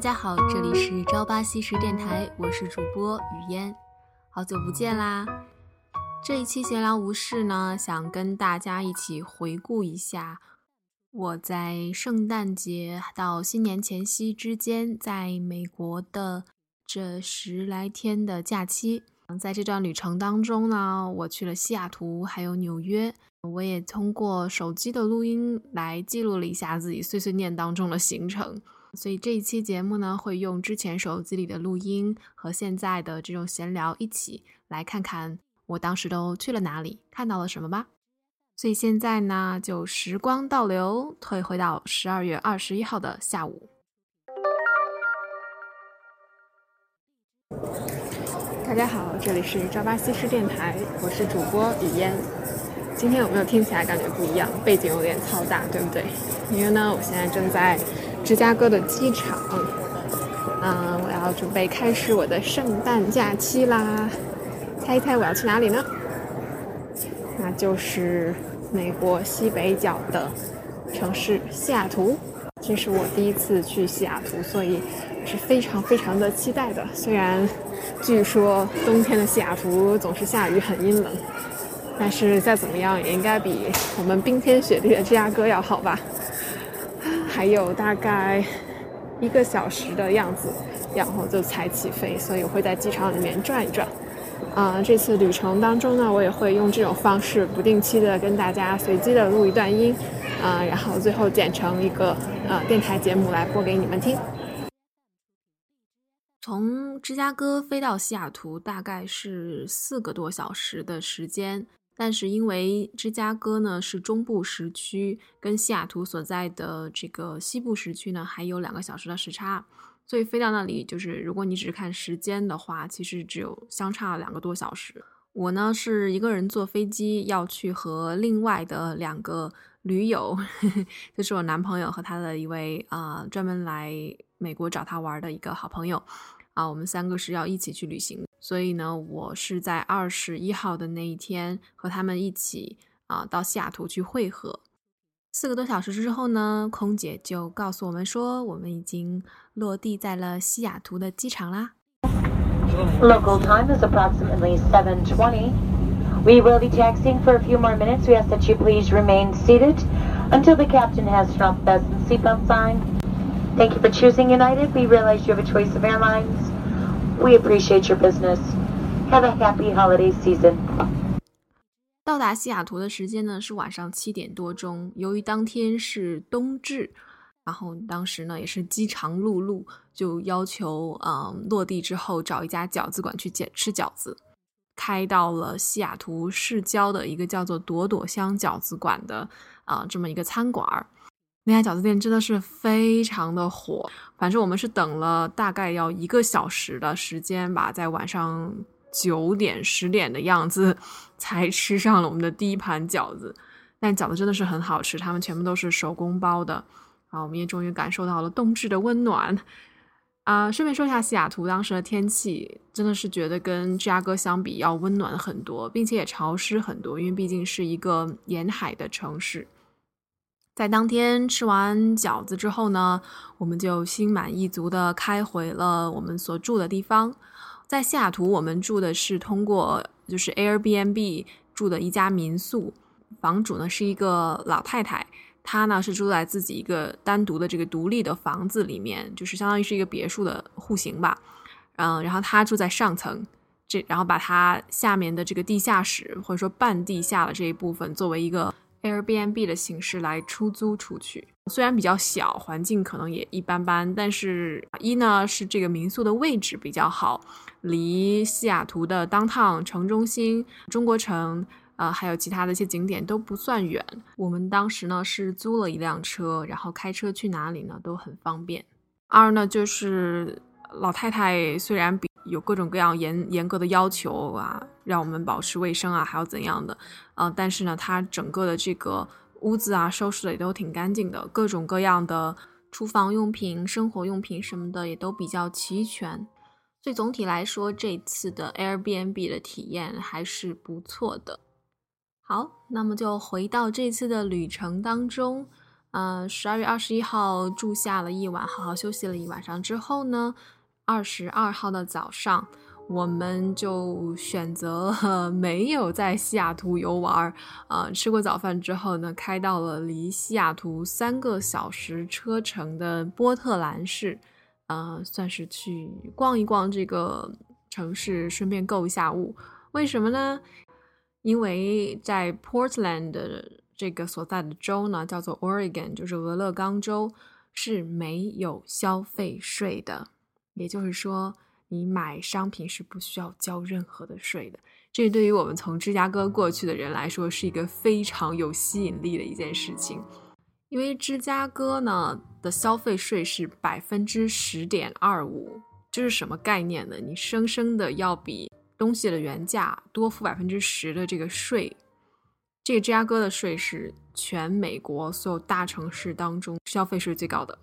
大家好，这里是朝八夕十电台，我是主播雨嫣，好久不见啦！这一期闲聊无事呢，想跟大家一起回顾一下我在圣诞节到新年前夕之间，在美国的这十来天的假期。在这段旅程当中呢，我去了西雅图，还有纽约。我也通过手机的录音来记录了一下自己碎碎念当中的行程。所以这一期节目呢，会用之前手机里的录音和现在的这种闲聊一起来看看我当时都去了哪里，看到了什么吧。所以现在呢，就时光倒流，退回到十二月二十一号的下午。大家好，这里是朝八夕市电台，我是主播雨嫣。今天有没有听起来感觉不一样？背景有点嘈杂，对不对？因为呢，我现在正在。芝加哥的机场，嗯，我要准备开始我的圣诞假期啦。猜一猜我要去哪里呢？那就是美国西北角的城市西雅图。这是我第一次去西雅图，所以是非常非常的期待的。虽然据说冬天的西雅图总是下雨，很阴冷，但是再怎么样也应该比我们冰天雪地的芝加哥要好吧。还有大概一个小时的样子，然后就才起飞，所以我会在机场里面转一转。啊，这次旅程当中呢，我也会用这种方式不定期的跟大家随机的录一段音，啊，然后最后剪成一个呃电台节目来播给你们听。从芝加哥飞到西雅图大概是四个多小时的时间。但是因为芝加哥呢是中部时区，跟西雅图所在的这个西部时区呢还有两个小时的时差，所以飞到那里就是如果你只是看时间的话，其实只有相差两个多小时。我呢是一个人坐飞机要去和另外的两个驴友，就是我男朋友和他的一位啊专门来美国找他玩的一个好朋友。啊，我们三个是要一起去旅行，所以呢，我是在二十一号的那一天和他们一起啊到西雅图去会合。四个多小时之后呢，空姐就告诉我们说，我们已经落地在了西雅图的机场啦。Local time is approximately seven twenty. We will be taxiing for a few more minutes. We ask that you please remain seated until the captain has dropped the seatbelt sign. Thank you for choosing United. We realize you have a choice of airlines. We appreciate your business. Have a happy holiday season. 到达西雅图的时间呢是晚上七点多钟。由于当天是冬至，然后当时呢也是饥肠辘辘，就要求嗯落地之后找一家饺子馆去捡吃饺子。开到了西雅图市郊的一个叫做朵朵香饺子馆的啊这么一个餐馆儿。那家饺子店真的是非常的火，反正我们是等了大概要一个小时的时间吧，在晚上九点十点的样子才吃上了我们的第一盘饺子。但饺子真的是很好吃，他们全部都是手工包的，啊，我们也终于感受到了冬至的温暖。啊，顺便说一下西雅图当时的天气，真的是觉得跟芝加哥相比要温暖很多，并且也潮湿很多，因为毕竟是一个沿海的城市。在当天吃完饺子之后呢，我们就心满意足的开回了我们所住的地方。在西雅图，我们住的是通过就是 Airbnb 住的一家民宿，房主呢是一个老太太，她呢是住在自己一个单独的这个独立的房子里面，就是相当于是一个别墅的户型吧。嗯，然后她住在上层，这然后把她下面的这个地下室或者说半地下的这一部分作为一个。Airbnb 的形式来出租出去，虽然比较小，环境可能也一般般，但是一呢是这个民宿的位置比较好，离西雅图的 Downtown 城中心、中国城啊，还有其他的一些景点都不算远。我们当时呢是租了一辆车，然后开车去哪里呢都很方便。二呢就是老太太虽然比。有各种各样严严格的要求啊，让我们保持卫生啊，还有怎样的啊？但是呢，它整个的这个屋子啊，收拾的也都挺干净的，各种各样的厨房用品、生活用品什么的也都比较齐全。所以总体来说，这次的 Airbnb 的体验还是不错的。好，那么就回到这次的旅程当中。嗯，十二月二十一号住下了一晚，好好休息了一晚上之后呢，二十二号的早上，我们就选择了没有在西雅图游玩，啊，吃过早饭之后呢，开到了离西雅图三个小时车程的波特兰市，呃，算是去逛一逛这个城市，顺便购一下物。为什么呢？因为在 Portland 的。这个所在的州呢，叫做 Oregon，就是俄勒冈州，是没有消费税的。也就是说，你买商品是不需要交任何的税的。这对于我们从芝加哥过去的人来说，是一个非常有吸引力的一件事情。因为芝加哥呢的消费税是百分之十点二五，这是什么概念呢？你生生的要比东西的原价多付百分之十的这个税。这个芝加哥的税是全美国所有大城市当中消费税最高的，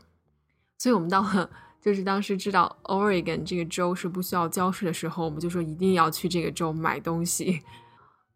所以我们到了就是当时知道 Oregon 这个州是不需要交税的时候，我们就说一定要去这个州买东西。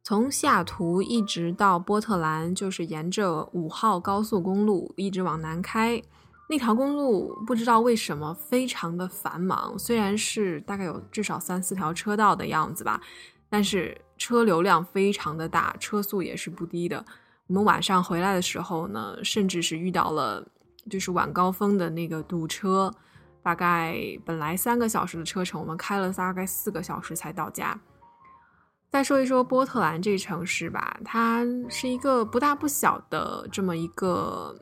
从西雅图一直到波特兰，就是沿着五号高速公路一直往南开，那条公路不知道为什么非常的繁忙，虽然是大概有至少三四条车道的样子吧。但是车流量非常的大，车速也是不低的。我们晚上回来的时候呢，甚至是遇到了就是晚高峰的那个堵车，大概本来三个小时的车程，我们开了大概四个小时才到家。再说一说波特兰这城市吧，它是一个不大不小的这么一个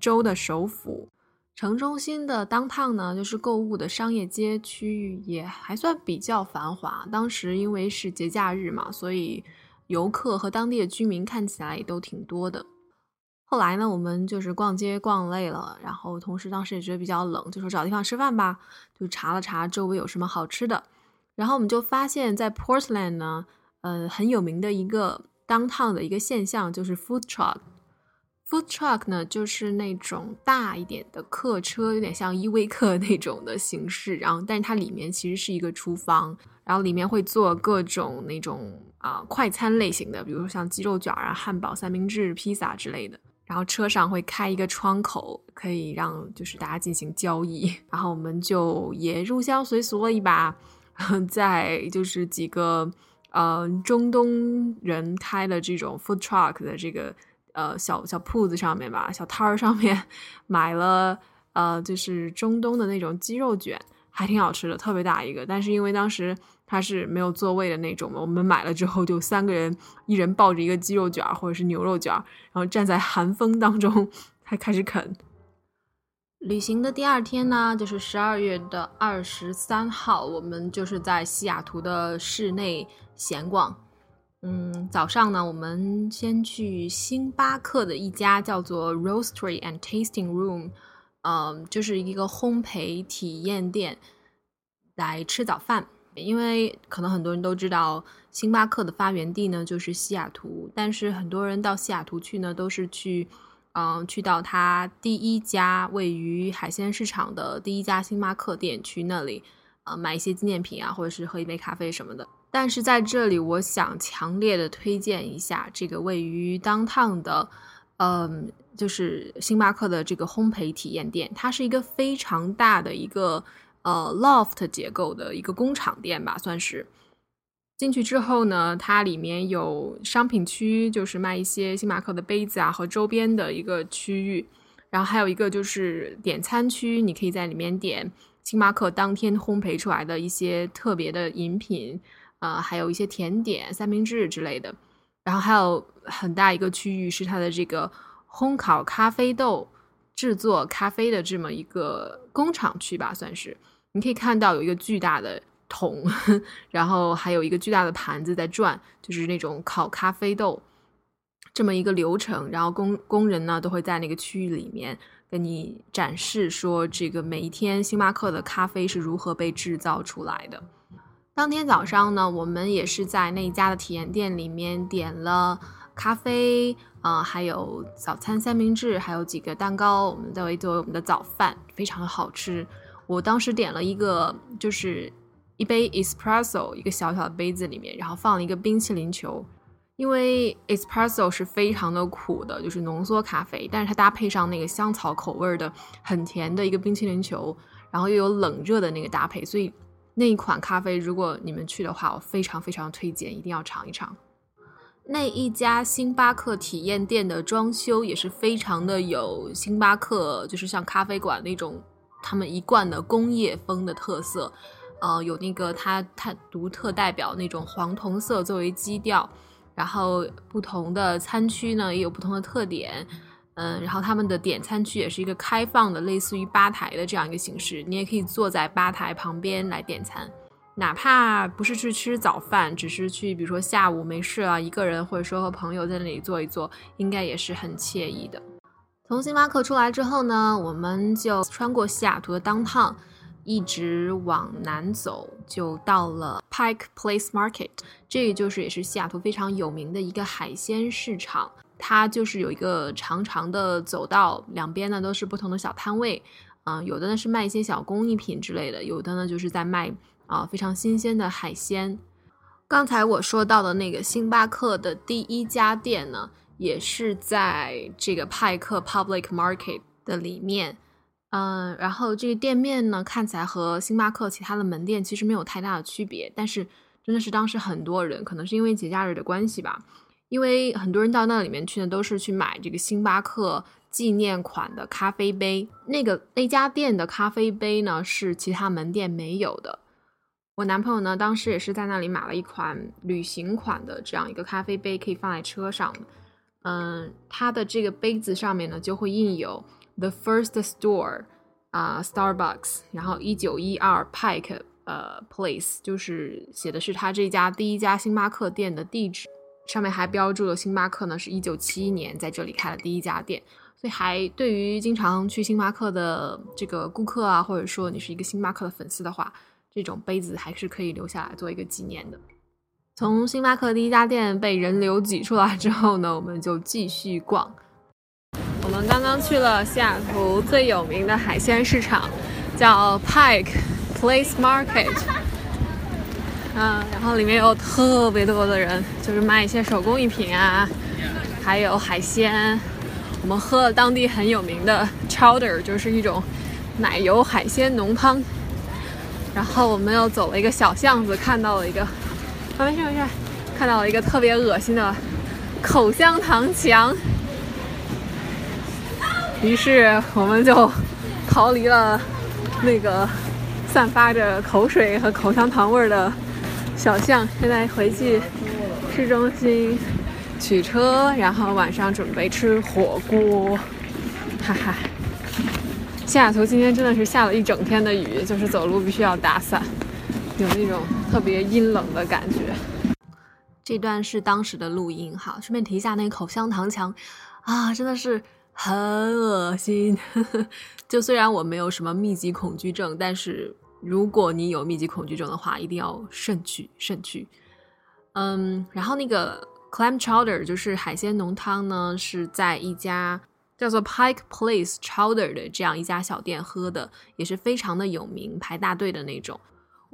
州的首府。城中心的当趟呢，就是购物的商业街区域，也还算比较繁华。当时因为是节假日嘛，所以游客和当地的居民看起来也都挺多的。后来呢，我们就是逛街逛累了，然后同时当时也觉得比较冷，就说找地方吃饭吧。就查了查周围有什么好吃的，然后我们就发现，在 Portland 呢，呃，很有名的一个当趟的一个现象就是 food truck。Food truck 呢，就是那种大一点的客车，有点像依维柯 那种的形式。然后，但是它里面其实是一个厨房，然后里面会做各种那种啊快餐类型的，比如说像鸡肉卷啊、汉堡、三明治、披萨之类的。然后车上会开一个窗口，可以让就是大家进行交易。然后我们就也入乡随俗了一把，在就是几个呃中东人开的这种 food truck 的这个。呃，小小铺子上面吧，小摊儿上面买了呃，就是中东的那种鸡肉卷，还挺好吃的，特别大一个。但是因为当时它是没有座位的那种嘛，我们买了之后就三个人，一人抱着一个鸡肉卷或者是牛肉卷，然后站在寒风当中才开始啃。旅行的第二天呢，就是十二月的二十三号，我们就是在西雅图的室内闲逛。嗯，早上呢，我们先去星巴克的一家叫做 Roastery and Tasting Room，嗯，就是一个烘焙体验店来吃早饭。因为可能很多人都知道，星巴克的发源地呢就是西雅图，但是很多人到西雅图去呢，都是去，嗯，去到它第一家位于海鲜市场的第一家星巴克店去那里，呃，买一些纪念品啊，或者是喝一杯咖啡什么的。但是在这里，我想强烈的推荐一下这个位于当趟的，嗯，就是星巴克的这个烘焙体验店。它是一个非常大的一个呃 loft 结构的一个工厂店吧，算是。进去之后呢，它里面有商品区，就是卖一些星巴克的杯子啊和周边的一个区域，然后还有一个就是点餐区，你可以在里面点星巴克当天烘焙出来的一些特别的饮品。呃，还有一些甜点、三明治之类的，然后还有很大一个区域是它的这个烘烤咖啡豆制作咖啡的这么一个工厂区吧，算是。你可以看到有一个巨大的桶，然后还有一个巨大的盘子在转，就是那种烤咖啡豆这么一个流程。然后工工人呢都会在那个区域里面跟你展示说，这个每一天星巴克的咖啡是如何被制造出来的。当天早上呢，我们也是在那家的体验店里面点了咖啡，啊，还有早餐三明治，还有几个蛋糕，我们作为作为我们的早饭，非常好吃。我当时点了一个，就是一杯 espresso，一个小小的杯子里面，然后放了一个冰淇淋球，因为 espresso 是非常的苦的，就是浓缩咖啡，但是它搭配上那个香草口味的很甜的一个冰淇淋球，然后又有冷热的那个搭配，所以那一款咖啡如果你们去的话，我非常非常推荐，一定要尝一尝。那一家星巴克体验店的装修也是非常的有星巴克，就是像咖啡馆那种他们一贯的工业风的特色，呃，有那个它它独特代表那种黄铜色作为基调。然后不同的餐区呢也有不同的特点，嗯，然后他们的点餐区也是一个开放的，类似于吧台的这样一个形式，你也可以坐在吧台旁边来点餐，哪怕不是去吃早饭，只是去比如说下午没事啊，一个人或者说和朋友在那里坐一坐，应该也是很惬意的。从星巴克出来之后呢，我们就穿过西雅图的 downtown。一直往南走，就到了 Pike Place Market，这个就是也是西雅图非常有名的一个海鲜市场。它就是有一个长长的走道，两边呢都是不同的小摊位，嗯，有的呢是卖一些小工艺品之类的，有的呢就是在卖啊非常新鲜的海鲜。刚才我说到的那个星巴克的第一家店呢，也是在这个派克 Public Market 的里面。嗯，然后这个店面呢，看起来和星巴克其他的门店其实没有太大的区别，但是真的是当时很多人，可能是因为节假日的关系吧，因为很多人到那里面去呢，都是去买这个星巴克纪念款的咖啡杯。那个那家店的咖啡杯呢，是其他门店没有的。我男朋友呢，当时也是在那里买了一款旅行款的这样一个咖啡杯，可以放在车上。嗯，它的这个杯子上面呢，就会印有。The first store，啊，Starbucks，然后一九一二 Pike，呃，Place，就是写的是他这家第一家星巴克店的地址，上面还标注了星巴克呢是一九七一年在这里开了第一家店，所以还对于经常去星巴克的这个顾客啊，或者说你是一个星巴克的粉丝的话，这种杯子还是可以留下来做一个纪念的。从星巴克第一家店被人流挤出来之后呢，我们就继续逛。我们刚刚去了西雅图最有名的海鲜市场，叫 Pike Place Market。嗯，然后里面有特别多的人，就是卖一些手工艺品啊，还有海鲜。我们喝了当地很有名的 Chowder，就是一种奶油海鲜浓汤。然后我们又走了一个小巷子，看到了一个，啊，没事没事，看到了一个特别恶心的口香糖墙。于是我们就逃离了那个散发着口水和口香糖味儿的小巷，现在回去市中心取车，然后晚上准备吃火锅。哈哈，西雅图今天真的是下了一整天的雨，就是走路必须要打伞，有那种特别阴冷的感觉。这段是当时的录音哈，顺便提一下那个口香糖墙啊，真的是。很恶心，就虽然我没有什么密集恐惧症，但是如果你有密集恐惧症的话，一定要慎去慎去。嗯，然后那个 clam chowder 就是海鲜浓汤呢，是在一家叫做 Pike Place Chowder 的这样一家小店喝的，也是非常的有名，排大队的那种。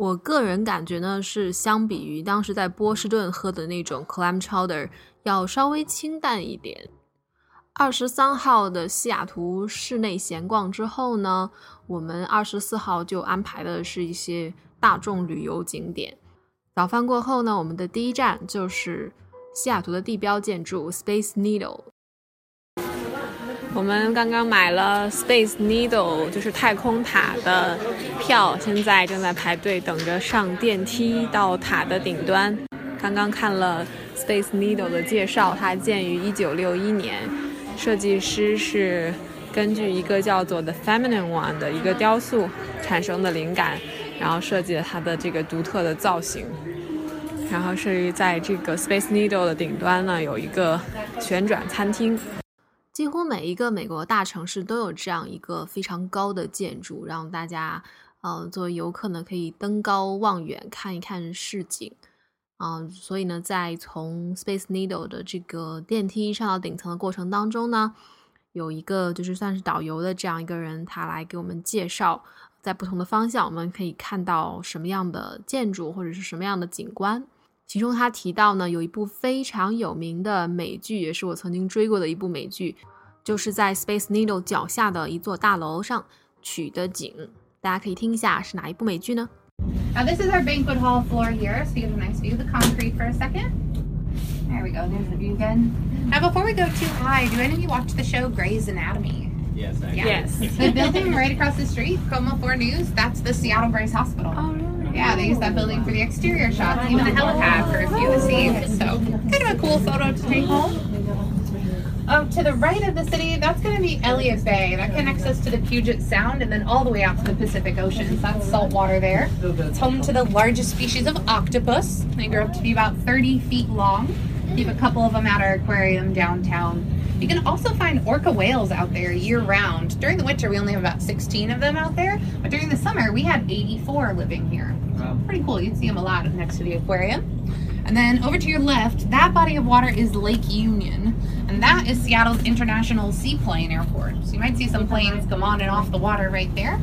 我个人感觉呢，是相比于当时在波士顿喝的那种 clam chowder 要稍微清淡一点。二十三号的西雅图室内闲逛之后呢，我们二十四号就安排的是一些大众旅游景点。早饭过后呢，我们的第一站就是西雅图的地标建筑 Space Needle。我们刚刚买了 Space Needle，就是太空塔的票，现在正在排队等着上电梯到塔的顶端。刚刚看了 Space Needle 的介绍，它建于一九六一年。设计师是根据一个叫做 The Feminine One 的一个雕塑产生的灵感，然后设计了它的这个独特的造型。然后是在这个 Space Needle 的顶端呢，有一个旋转餐厅。几乎每一个美国大城市都有这样一个非常高的建筑，让大家呃作为游客呢可以登高望远看一看市景。嗯，所以呢，在从 Space Needle 的这个电梯上到顶层的过程当中呢，有一个就是算是导游的这样一个人，他来给我们介绍，在不同的方向我们可以看到什么样的建筑或者是什么样的景观。其中他提到呢，有一部非常有名的美剧，也是我曾经追过的一部美剧，就是在 Space Needle 脚下的一座大楼上取的景。大家可以听一下是哪一部美剧呢？Now this is our banquet hall floor here, so you get a nice view of the concrete for a second. There we go. There's the view again. Now before we go too high, do any of you watch the show Grey's Anatomy? Yes. I Yes. the building right across the street, Como 4 News, that's the Seattle Grace Hospital. Oh, really? Yeah, they use that building for the exterior shots, even a helipad for a few of the scenes. So, kind of a cool photo to take home. Um, to the right of the city, that's going to be Elliott Bay. That connects us to the Puget Sound and then all the way out to the Pacific Ocean. So that's saltwater there. It's home to the largest species of octopus. They grow up to be about 30 feet long. Keep a couple of them at our aquarium downtown. You can also find orca whales out there year round. During the winter, we only have about 16 of them out there, but during the summer, we had 84 living here. So pretty cool. You can see them a lot next to the aquarium. And then over to your left, that body of water is Lake Union, and that is Seattle's International Seaplane Airport. So you might see some planes come on and off the water right there.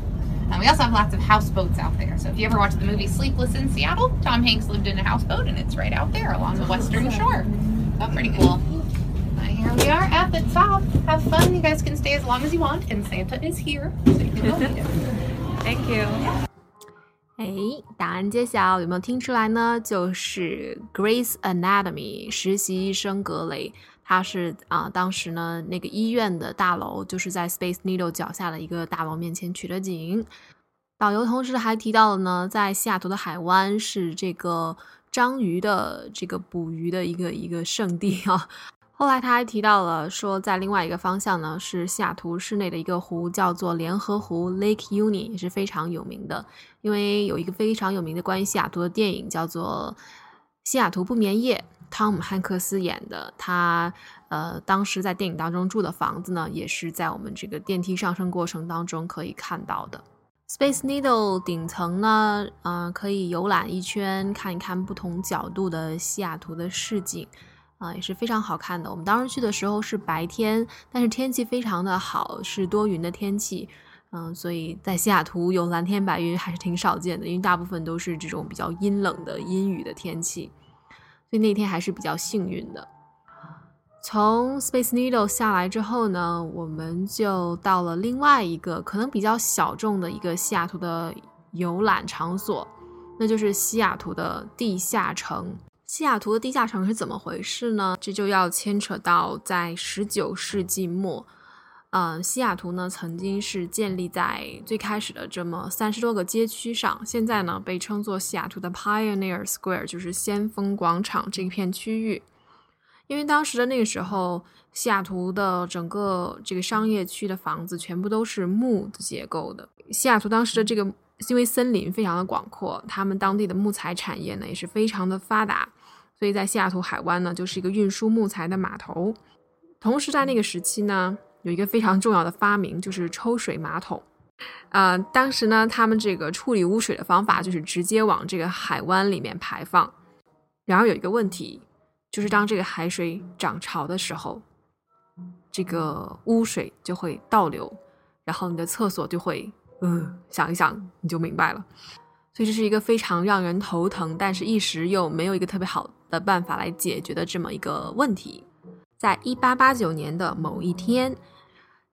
And we also have lots of houseboats out there. So if you ever watched the movie Sleepless in Seattle, Tom Hanks lived in a houseboat, and it's right out there along the western shore. So pretty cool. Here we are at the top. Have fun. You guys can stay as long as you want, and Santa is here, so you can go meet him. Thank you. 哎，答案揭晓，有没有听出来呢？就是《Grace Anatomy》实习医生格雷，他是啊，当时呢那个医院的大楼就是在 Space Needle 脚下的一个大楼面前取的景。导游同时还提到了呢，在西雅图的海湾是这个章鱼的这个捕鱼的一个一个圣地啊。后来他还提到了说，在另外一个方向呢，是西雅图市内的一个湖，叫做联合湖 （Lake Uni），也是非常有名的。因为有一个非常有名的关于西雅图的电影，叫做《西雅图不眠夜》，汤姆汉克斯演的。他呃，当时在电影当中住的房子呢，也是在我们这个电梯上升过程当中可以看到的。Space Needle 顶层呢，嗯，可以游览一圈，看一看不同角度的西雅图的市景。啊，也是非常好看的。我们当时去的时候是白天，但是天气非常的好，是多云的天气。嗯，所以在西雅图有蓝天白云还是挺少见的，因为大部分都是这种比较阴冷的阴雨的天气。所以那天还是比较幸运的。从 Space Needle 下来之后呢，我们就到了另外一个可能比较小众的一个西雅图的游览场所，那就是西雅图的地下城。西雅图的地下城是怎么回事呢？这就要牵扯到在十九世纪末，嗯，西雅图呢曾经是建立在最开始的这么三十多个街区上，现在呢被称作西雅图的 Pioneer Square，就是先锋广场这一片区域。因为当时的那个时候，西雅图的整个这个商业区的房子全部都是木的结构的。西雅图当时的这个因为森林非常的广阔，他们当地的木材产业呢也是非常的发达。所以在西雅图海湾呢，就是一个运输木材的码头。同时，在那个时期呢，有一个非常重要的发明，就是抽水马桶。呃，当时呢，他们这个处理污水的方法就是直接往这个海湾里面排放。然而有一个问题，就是当这个海水涨潮的时候，这个污水就会倒流，然后你的厕所就会……嗯，想一想你就明白了。所以这是一个非常让人头疼，但是一时又没有一个特别好的办法来解决的这么一个问题。在一八八九年的某一天，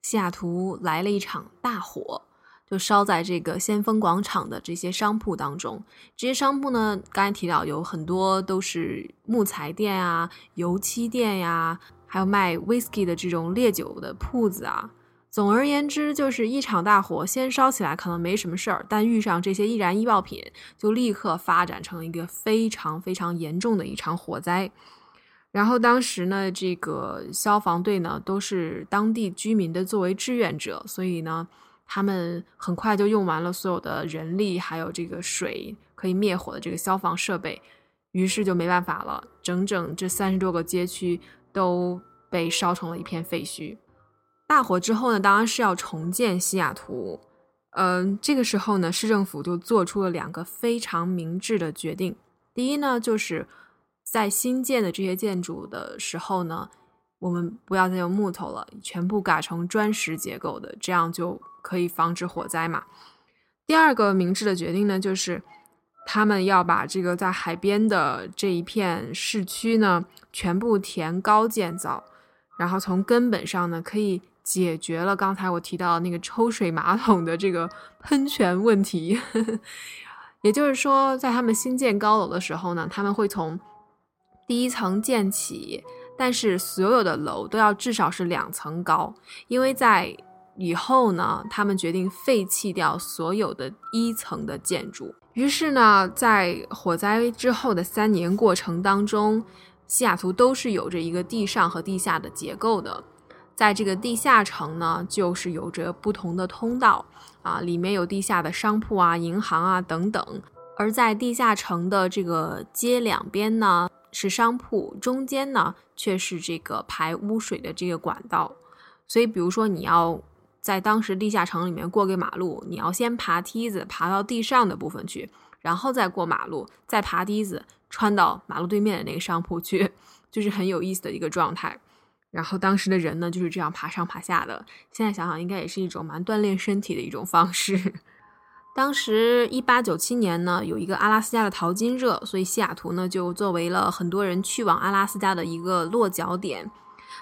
西雅图来了一场大火，就烧在这个先锋广场的这些商铺当中。这些商铺呢，刚才提到有很多都是木材店啊、油漆店呀，还有卖 whisky 的这种烈酒的铺子啊。总而言之，就是一场大火，先烧起来可能没什么事儿，但遇上这些易燃易爆品，就立刻发展成一个非常非常严重的一场火灾。然后当时呢，这个消防队呢都是当地居民的作为志愿者，所以呢，他们很快就用完了所有的人力，还有这个水可以灭火的这个消防设备，于是就没办法了，整整这三十多个街区都被烧成了一片废墟。大火之后呢，当然是要重建西雅图。嗯，这个时候呢，市政府就做出了两个非常明智的决定。第一呢，就是在新建的这些建筑的时候呢，我们不要再用木头了，全部改成砖石结构的，这样就可以防止火灾嘛。第二个明智的决定呢，就是他们要把这个在海边的这一片市区呢，全部填高建造，然后从根本上呢，可以解决了刚才我提到那个抽水马桶的这个喷泉问题。也就是说，在他们新建高楼的时候呢，他们会从第一层建起，但是所有的楼都要至少是两层高，因为在以后呢，他们决定废弃掉所有的一层的建筑。于是呢，在火灾之后的三年过程当中，西雅图都是有着一个地上和地下的结构的。在这个地下城呢，就是有着不同的通道啊，里面有地下的商铺啊、银行啊等等；而在地下城的这个街两边呢，是商铺，中间呢却是这个排污水的这个管道。所以，比如说你要在当时地下城里面过个马路，你要先爬梯子爬到地上的部分去，然后再过马路，再爬梯子穿到马路对面的那个商铺去，就是很有意思的一个状态。然后当时的人呢就是这样爬上爬下的，现在想想应该也是一种蛮锻炼身体的一种方式。当时一八九七年呢，有一个阿拉斯加的淘金热，所以西雅图呢就作为了很多人去往阿拉斯加的一个落脚点，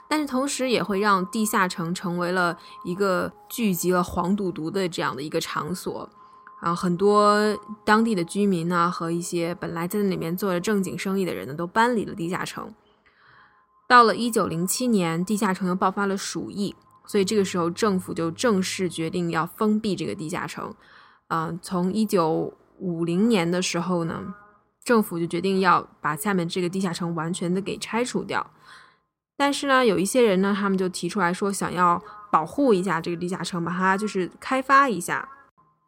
但是同时也会让地下城成为了一个聚集了黄赌毒的这样的一个场所。啊，很多当地的居民呢和一些本来在那里面做着正经生意的人呢，都搬离了地下城。到了一九零七年，地下城又爆发了鼠疫，所以这个时候政府就正式决定要封闭这个地下城。嗯，从一九五零年的时候呢，政府就决定要把下面这个地下城完全的给拆除掉。但是呢，有一些人呢，他们就提出来说，想要保护一下这个地下城，把它就是开发一下。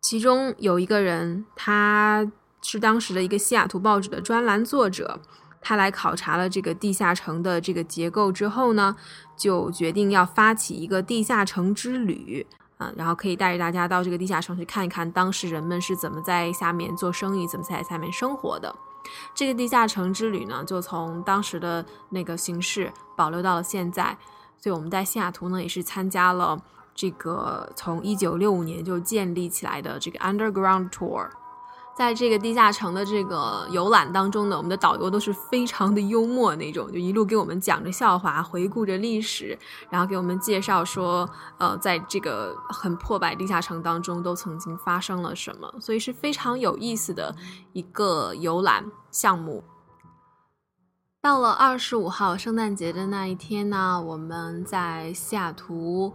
其中有一个人，他是当时的一个西雅图报纸的专栏作者。他来考察了这个地下城的这个结构之后呢，就决定要发起一个地下城之旅啊，然后可以带着大家到这个地下城去看一看当时人们是怎么在下面做生意，怎么在下面生活的。这个地下城之旅呢，就从当时的那个形式保留到了现在。所以我们在西雅图呢，也是参加了这个从一九六五年就建立起来的这个 Underground Tour。在这个地下城的这个游览当中呢，我们的导游都是非常的幽默那种，就一路给我们讲着笑话，回顾着历史，然后给我们介绍说，呃，在这个很破败地下城当中都曾经发生了什么，所以是非常有意思的一个游览项目。到了二十五号圣诞节的那一天呢，我们在西雅图。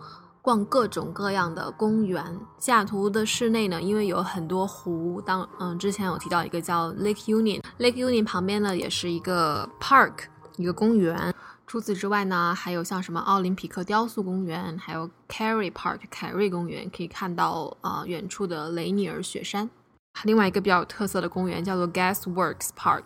逛各种各样的公园。西雅图的室内呢，因为有很多湖，当嗯之前有提到一个叫 Lake Union，Lake Union 旁边呢也是一个 park，一个公园。除此之外呢，还有像什么奥林匹克雕塑公园，还有 Carey Park 凯瑞公园，可以看到啊远处的雷尼尔雪山。另外一个比较有特色的公园叫做 Gas Works Park，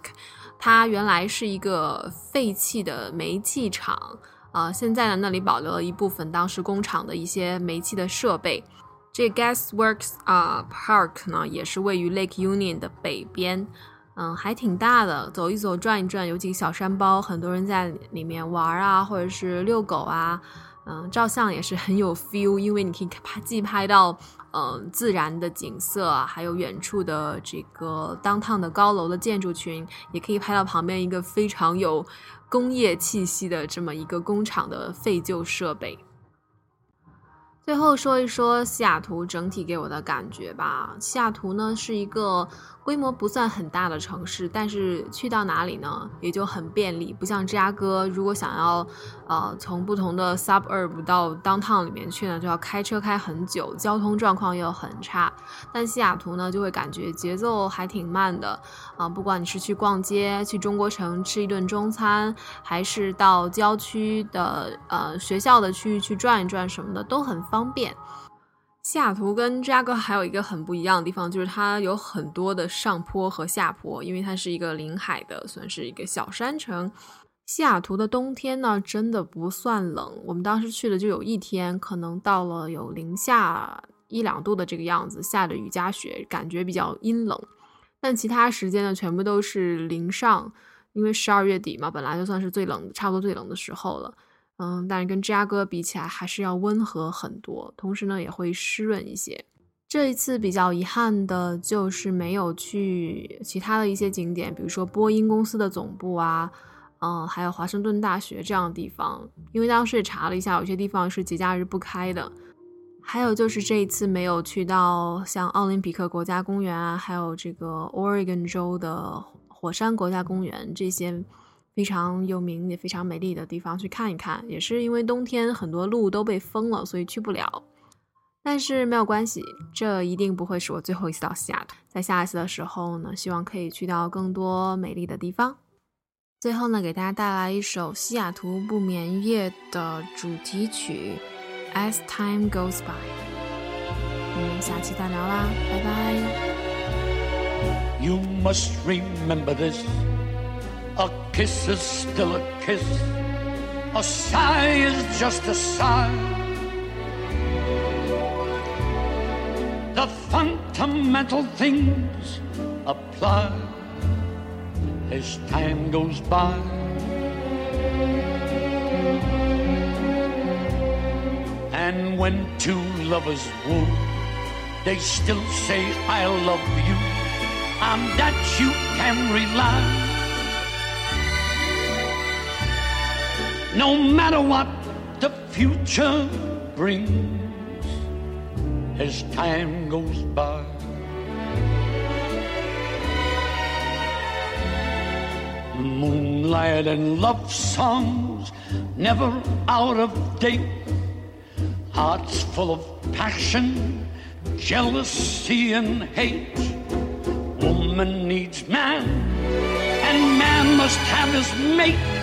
它原来是一个废弃的煤气厂。啊，现在呢，那里保留了一部分当时工厂的一些煤气的设备。这 Gas Works 啊 Park 呢，也是位于 Lake Union 的北边，嗯，还挺大的，走一走，转一转，有几个小山包，很多人在里面玩啊，或者是遛狗啊，嗯，照相也是很有 feel，因为你可以拍，既拍到嗯自然的景色，还有远处的这个当趟的高楼的建筑群，也可以拍到旁边一个非常有。工业气息的这么一个工厂的废旧设备。最后说一说西雅图整体给我的感觉吧。西雅图呢是一个。规模不算很大的城市，但是去到哪里呢，也就很便利。不像芝加哥，如果想要，呃，从不同的 suburb 到 downtown 里面去呢，就要开车开很久，交通状况又很差。但西雅图呢，就会感觉节奏还挺慢的，啊，不管你是去逛街、去中国城吃一顿中餐，还是到郊区的呃学校的区域去转一转什么的，都很方便。西雅图跟芝加哥还有一个很不一样的地方，就是它有很多的上坡和下坡，因为它是一个临海的，算是一个小山城。西雅图的冬天呢，真的不算冷。我们当时去的就有一天，可能到了有零下一两度的这个样子，下着雨夹雪，感觉比较阴冷。但其他时间呢，全部都是零上，因为十二月底嘛，本来就算是最冷，差不多最冷的时候了。嗯，但是跟芝加哥比起来，还是要温和很多，同时呢也会湿润一些。这一次比较遗憾的就是没有去其他的一些景点，比如说波音公司的总部啊，嗯，还有华盛顿大学这样的地方，因为当时也查了一下，有些地方是节假日不开的。还有就是这一次没有去到像奥林匹克国家公园啊，还有这个 Oregon 州的火山国家公园这些非常有名也非常美丽的地方去看一看，也是因为冬天很多路都被封了，所以去不了。但是没有关系，这一定不会是我最后一次到西雅图。在下一次的时候呢，希望可以去到更多美丽的地方。最后呢，给大家带来一首《西雅图不眠夜》的主题曲《As Time Goes By》。我们下期再聊啦，拜拜。You must remember this. A kiss is still a kiss. A sigh is just a sigh. the fundamental things apply as time goes by. And when two lovers woo, they still say, I love you, on that you can rely. No matter what the future brings as time goes by. Moonlight and love songs never out of date. Hearts full of passion, jealousy, and hate. Woman needs man, and man must have his mate